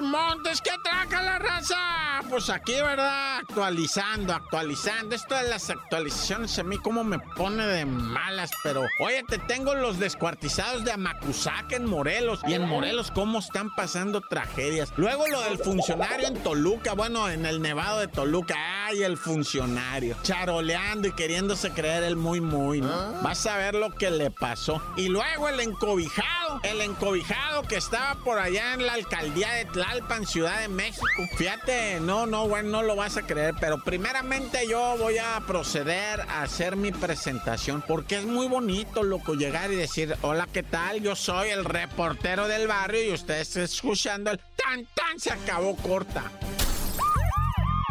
Montes! ¿Qué traca la raza? Pues aquí, ¿verdad? Actualizando, actualizando. Esto de las actualizaciones a mí como me pone de malas, pero oye, te tengo los descuartizados de Amacuzac en Morelos. Y en Morelos, ¿cómo están pasando tragedias? Luego lo del funcionario en Toluca, bueno, en el Nevado de Toluca. ¡Ay, el funcionario! Charoleando y queriéndose creer el muy, muy, ¿no? Ah. Vas a ver lo que le pasó. Y luego el encobijado, el encobijado que estaba por allá en la alcaldía de Tlalpan, Ciudad de México. Fíjate, no, no, bueno, no lo vas a creer, pero primeramente yo voy a proceder a hacer mi presentación porque es muy bonito, loco, llegar y decir, hola, ¿qué tal? Yo soy el reportero del barrio y ustedes escuchando el tan tan se acabó corta.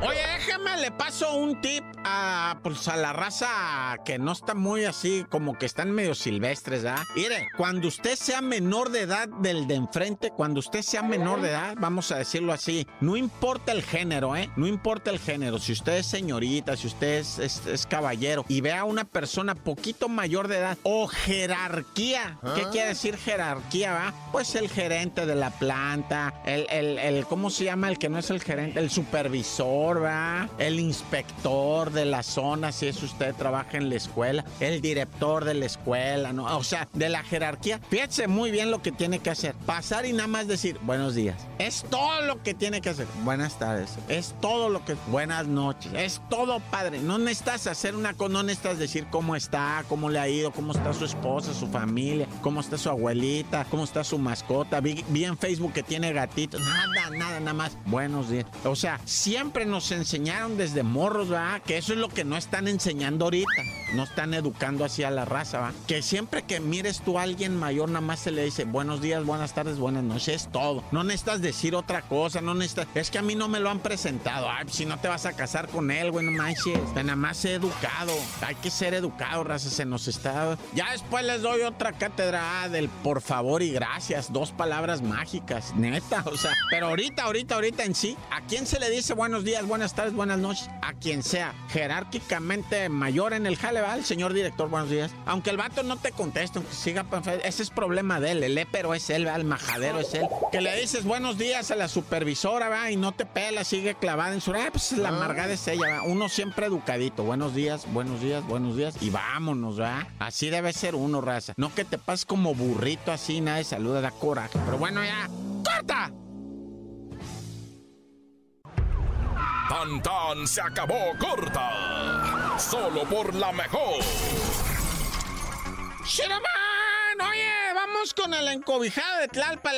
Oye, déjeme, le paso un tip a, pues, a la raza que no está muy así, como que están medio silvestres, ¿ah? Mire, cuando usted sea menor de edad del de enfrente, cuando usted sea menor de edad, vamos a decirlo así, no importa el género, ¿eh? No importa el género. Si usted es señorita, si usted es, caballero y ve a una persona poquito mayor de edad o jerarquía, ¿qué ah. quiere decir jerarquía, va? Pues el gerente de la planta, el, el, el, ¿cómo se llama? El que no es el gerente, el supervisor, va, el inspector de la zona, si es usted trabaja en la escuela, el director de la escuela. O sea, de la jerarquía. Fíjese muy bien lo que tiene que hacer. Pasar y nada más decir buenos días. Es todo lo que tiene que hacer. Buenas tardes. Es todo lo que. Buenas noches. Es todo, padre. No necesitas hacer una. No necesitas decir cómo está, cómo le ha ido, cómo está su esposa, su familia, cómo está su abuelita, cómo está su mascota. Vi en Facebook que tiene gatitos. Nada, nada, nada más. Buenos días. O sea, siempre nos enseñaron desde morros, ¿verdad? Que eso es lo que no están enseñando ahorita. No están educando así a la raza, ¿va? Que siempre que mires tú a alguien mayor, nada más se le dice buenos días, buenas tardes, buenas noches, es todo. No necesitas decir otra cosa, no necesitas. Es que a mí no me lo han presentado. Ay, si no te vas a casar con él, güey, no manches. Nada más ser educado. Hay que ser educado, raza, se nos está. Ya después les doy otra cátedra ah, del por favor y gracias. Dos palabras mágicas, neta. O sea, pero ahorita, ahorita, ahorita en sí, ¿a quién se le dice buenos días, buenas tardes, buenas noches? A quien sea jerárquicamente mayor en el jale, ¿va? El señor director, buenos días. Aunque el vato no te conteste, aunque siga, ese es problema de él. El épero es él, ¿va? El majadero es él. Que le dices buenos días a la supervisora, ¿va? Y no te pela, sigue clavada en su... Ah, pues la amargada es ella, ¿va? Uno siempre educadito. Buenos días, buenos días, buenos días. Y vámonos, ¿va? Así debe ser uno, raza. No que te pases como burrito así, nadie saluda, da coraje. Pero bueno, ya. ¡Corta! Tan tan se acabó corta. Solo por la mejor. ¡Shiraman! Oye, vamos con el encobijado de Tlalpa.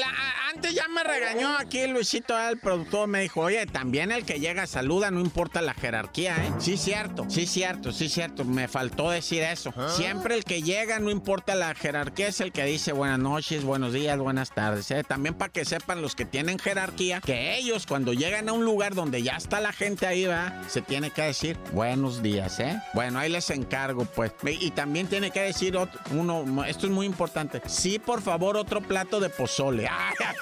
Antes ya me regañó aquí Luisito, el productor, me dijo, oye, también el que llega saluda, no importa la jerarquía, ¿eh? Sí, cierto, sí, cierto, sí, cierto. Me faltó decir eso. Ah. Siempre el que llega, no importa la jerarquía, es el que dice buenas noches, buenos días, buenas tardes. ¿eh? También para que sepan los que tienen jerarquía, que ellos cuando llegan a un lugar donde ya está la gente ahí, va, se tiene que decir buenos días, ¿eh? Bueno, ahí les encargo, pues. Y también tiene que decir uno, esto es muy importante. Sí, por favor, otro plato de pozole.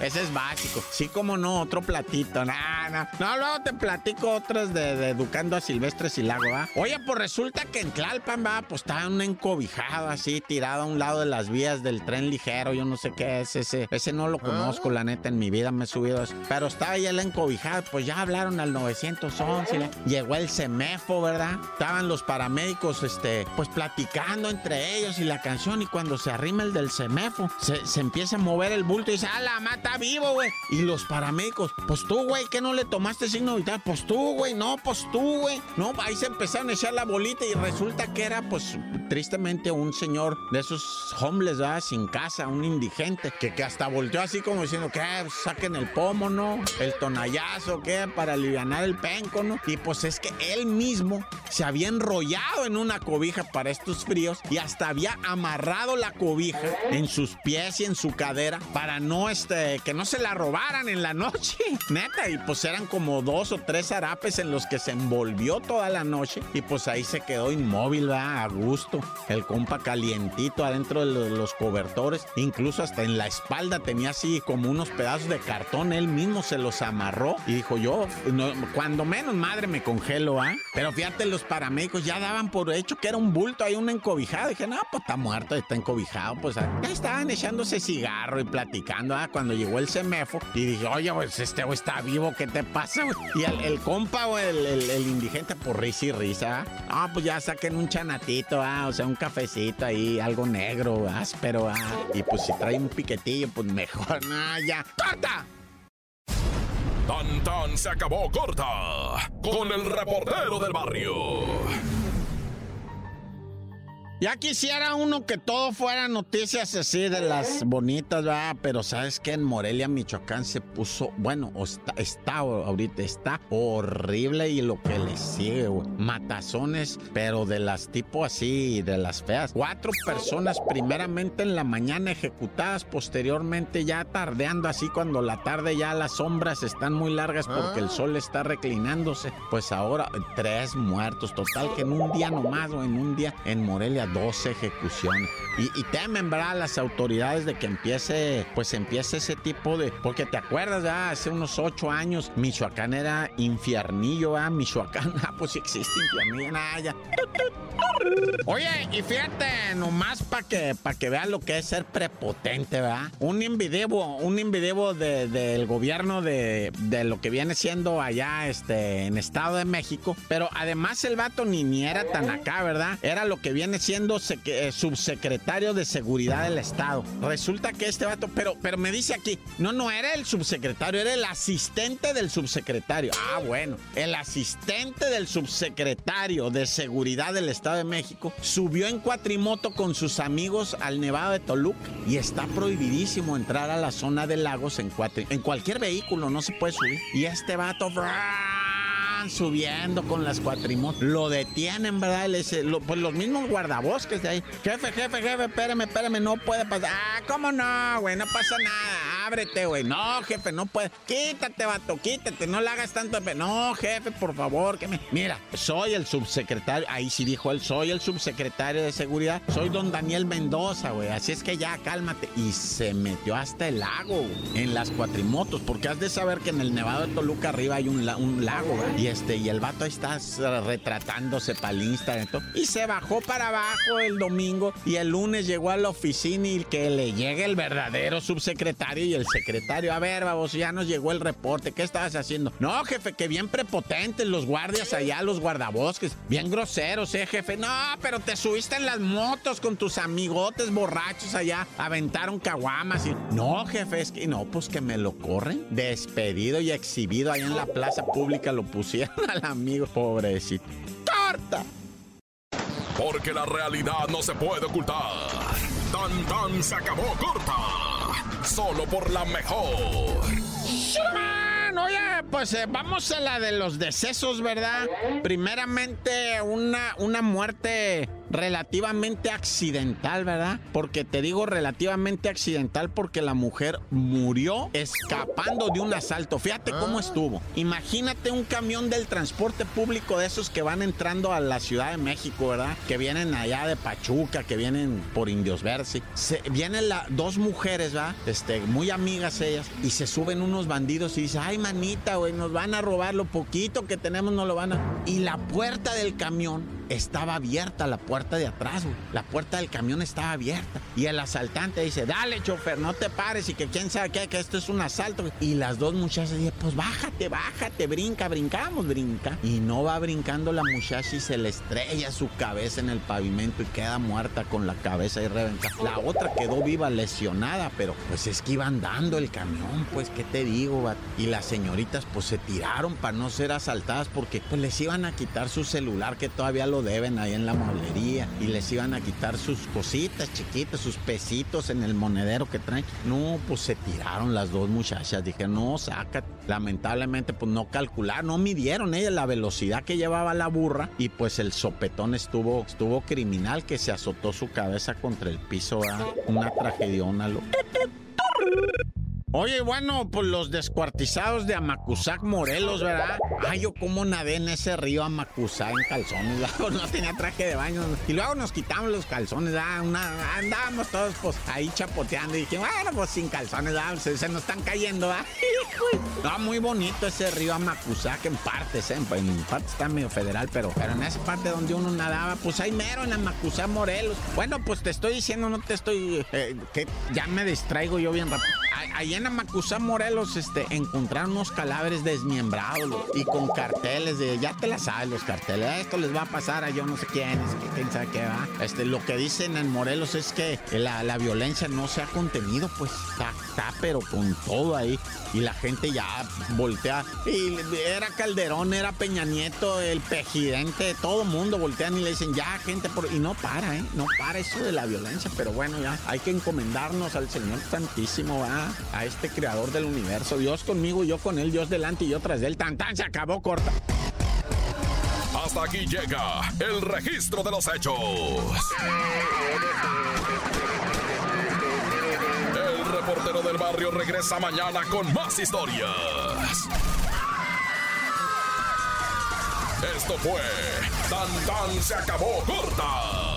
Ese es básico. Sí, como no, otro platito. No, no. No, luego te platico otros de, Educando a Silvestres y Lago, ¿va? Oye, pues resulta que en Tlalpan, va, pues estaba un encobijado así, tirado a un lado de las vías del tren ligero. Yo no sé qué es ese. Ese no lo ah. conozco, la neta, en mi vida me he subido eso. Pero estaba ya el encobijado. Pues ya hablaron al 911. Llegó el CEMEFO, ¿verdad? Estaban los paramédicos, este, pues platicando entre ellos y la canción. Y cuando se arrima el del CEMEFO, se, se empieza a mover el bulto y dice, ¡ah, la mata vivo, güey! Y los paramédicos, pues tú, güey, que no le tomaste signo vital? Pues tú, güey, no, pues tú, güey. No, ahí se empezaron a echar la bolita y resulta que era, pues, tristemente un señor de esos homeless, ¿verdad? Sin casa, un indigente, que, que hasta volteó así como diciendo, ¿qué? Saquen el pomo, ¿no? El tonallazo, ¿qué? Para aliviar el penco, ¿no? Y pues es que él mismo se había enrollado en una cobija para estos fríos y hasta había amarrado la cobija en sus pies y en su cadera para no, este, que no se la robaran en la noche. Neta, y pues eran como dos o tres harapes en los que se envolvió toda la noche y pues ahí se quedó inmóvil, ¿verdad? A gusto. El compa calientito adentro de los cobertores. Incluso hasta en la espalda tenía así como unos pedazos de cartón. Él mismo se los amarró y dijo yo, cuando menos madre me congelo, ¿ah? Pero fíjate, los paramédicos ya daban por hecho que era un bulto, ahí un encobijado. Dije, no, pues está muerto, está encobijado. Pues ya estaban echándose cigarro y platicando, ¿ah? Cuando llegó el semefo y dije, oye, pues este güey está vivo, ¿qué te pasa, güey? Y el, compa, güey, el, indigente, por risa y risa, Ah, pues ya saquen un chanatito, ¿ah? O sea, un cafecito ahí, algo negro, áspero, ¿ah? Y pues si trae un piquetillo, pues mejor, no. ¡Corta! Tan tan se acabó corta con el reportero del barrio. Ya quisiera uno que todo fuera noticias así de las bonitas, ¿verdad? Pero sabes que en Morelia, Michoacán se puso, bueno, está, está ahorita, está horrible y lo que le sigue, güey. Matazones, pero de las tipo así, de las feas. Cuatro personas primeramente en la mañana ejecutadas, posteriormente ya tardeando así cuando la tarde ya las sombras están muy largas porque el ah. sol está reclinándose. Pues ahora tres muertos, total que en un día nomás o en un día en Morelia dos ejecuciones. Y, temen, ¿verdad? Las autoridades de que empiece, pues empiece ese tipo de... Porque te acuerdas, ya Hace unos ocho años, Michoacán era infiernillo, ¿ah? Michoacán, ah, pues existe infiernillo, nada, ya. Oye, y fíjate, nomás para que, para que vean lo que es ser prepotente, ¿verdad? Un invidebo, un invidebo del gobierno de, de, lo que viene siendo allá este, en Estado de México. Pero además el vato ni, ni era tan acá, ¿verdad? Era lo que viene siendo eh, subsecretario de Seguridad del Estado. Resulta que este vato, pero, pero me dice aquí, no, no era el subsecretario, era el asistente del subsecretario. Ah, bueno, el asistente del subsecretario de Seguridad del Estado de México, subió en cuatrimoto con sus amigos al Nevado de Toluca y está prohibidísimo entrar a la zona de lagos en, cuatri en cualquier vehículo, no se puede subir. Y este vato subiendo con las cuatrimotos. Lo detienen, ¿verdad? pues los mismos guardabosques de ahí. Jefe, jefe, jefe, espérame, espérame, no puede pasar. Ah, ¿cómo no, güey? No pasa nada. Ábrete, güey. No, jefe, no puede. Quítate, vato, quítate. No le hagas tanto. No, jefe, por favor, que me. Mira, soy el subsecretario. Ahí sí dijo él, soy el subsecretario de seguridad. Soy don Daniel Mendoza, güey. Así es que ya, cálmate. Y se metió hasta el lago, en las cuatrimotos. Porque has de saber que en el Nevado de Toluca arriba hay un, un lago, güey. Y este, y el vato está retratándose para el Instagram. Y se bajó para abajo el domingo y el lunes llegó a la oficina y que le llegue el verdadero subsecretario y el secretario. A ver, vamos, ya nos llegó el reporte. ¿Qué estabas haciendo? No, jefe, que bien prepotentes los guardias allá, los guardabosques. Bien groseros, eh, jefe. No, pero te subiste en las motos con tus amigotes borrachos allá. Aventaron caguamas y... No, jefe, es que... No, pues que me lo corren. Despedido y exhibido ahí en la plaza pública lo pusieron al amigo, pobrecito. ¡Corta! Porque la realidad no se puede ocultar. Tan tan se acabó corta. Solo por la mejor. Oye, pues eh, vamos a la de los decesos, ¿verdad? Primeramente, una, una muerte relativamente accidental, ¿verdad? Porque te digo relativamente accidental porque la mujer murió escapando de un asalto. Fíjate cómo ah. estuvo. Imagínate un camión del transporte público de esos que van entrando a la Ciudad de México, ¿verdad? Que vienen allá de Pachuca, que vienen por Indios Versi. Se, vienen la, dos mujeres, ¿verdad? Este, muy amigas ellas, y se suben unos bandidos y dicen, ay, manita, güey, nos van a robar lo poquito que tenemos, no lo van a... Y la puerta del camión estaba abierta la puerta de atrás, güey. La puerta del camión estaba abierta. Y el asaltante dice, dale, chofer, no te pares y que quién sabe qué, que esto es un asalto. Y las dos muchachas dicen, pues bájate, bájate, brinca, brincamos, brinca. Y no va brincando la muchacha y se le estrella su cabeza en el pavimento y queda muerta con la cabeza y reventada. La otra quedó viva, lesionada, pero pues es que iban dando el camión, pues, ¿qué te digo? Y las señoritas pues se tiraron para no ser asaltadas porque pues les iban a quitar su celular que todavía lo deben ahí en la mueblería y les iban a quitar sus cositas chiquitas, sus pesitos en el monedero que traen. No, pues se tiraron las dos muchachas. Dije, no, saca. Lamentablemente, pues no calcularon, no midieron ella la velocidad que llevaba la burra y pues el sopetón estuvo, estuvo criminal que se azotó su cabeza contra el piso. Una tragediona, lo. Oye, bueno, pues los descuartizados de Amacuzac, Morelos, ¿verdad? Ay, yo como nadé en ese río Amacuzac en calzones, ¿verdad? no tenía traje de baño. Y luego nos quitamos los calzones, andábamos todos pues ahí chapoteando y dije, bueno, pues sin calzones. Se, nos están cayendo, ¿verdad? no, muy bonito ese río Amacuzac en partes, ¿eh? En partes está medio federal, pero, pero en esa parte donde uno nadaba, pues ahí mero en Amacuzac, Morelos. Bueno, pues te estoy diciendo, no te estoy... Eh, que ya me distraigo yo bien rápido. Ahí en Amacuzá, Morelos, este, encontraron unos cadáveres desmembrados y con carteles de, ya te la sabes, los carteles, esto les va a pasar a yo no sé quién, quién sabe qué va. Este, lo que dicen en Morelos es que la, la violencia no se ha contenido, pues está, pero con todo ahí. Y la gente ya voltea. Y era Calderón, era Peña Nieto, el presidente, todo mundo voltean y le dicen, ya, gente, por... y no para, ¿eh? No para eso de la violencia, pero bueno, ya hay que encomendarnos al Señor Santísimo, ¿va? a este creador del universo. Dios conmigo, yo con él, Dios delante y yo tras él. Tan tan se acabó corta. Hasta aquí llega el registro de los hechos. Reportero del barrio regresa mañana con más historias. Esto fue Tan Tan se acabó corta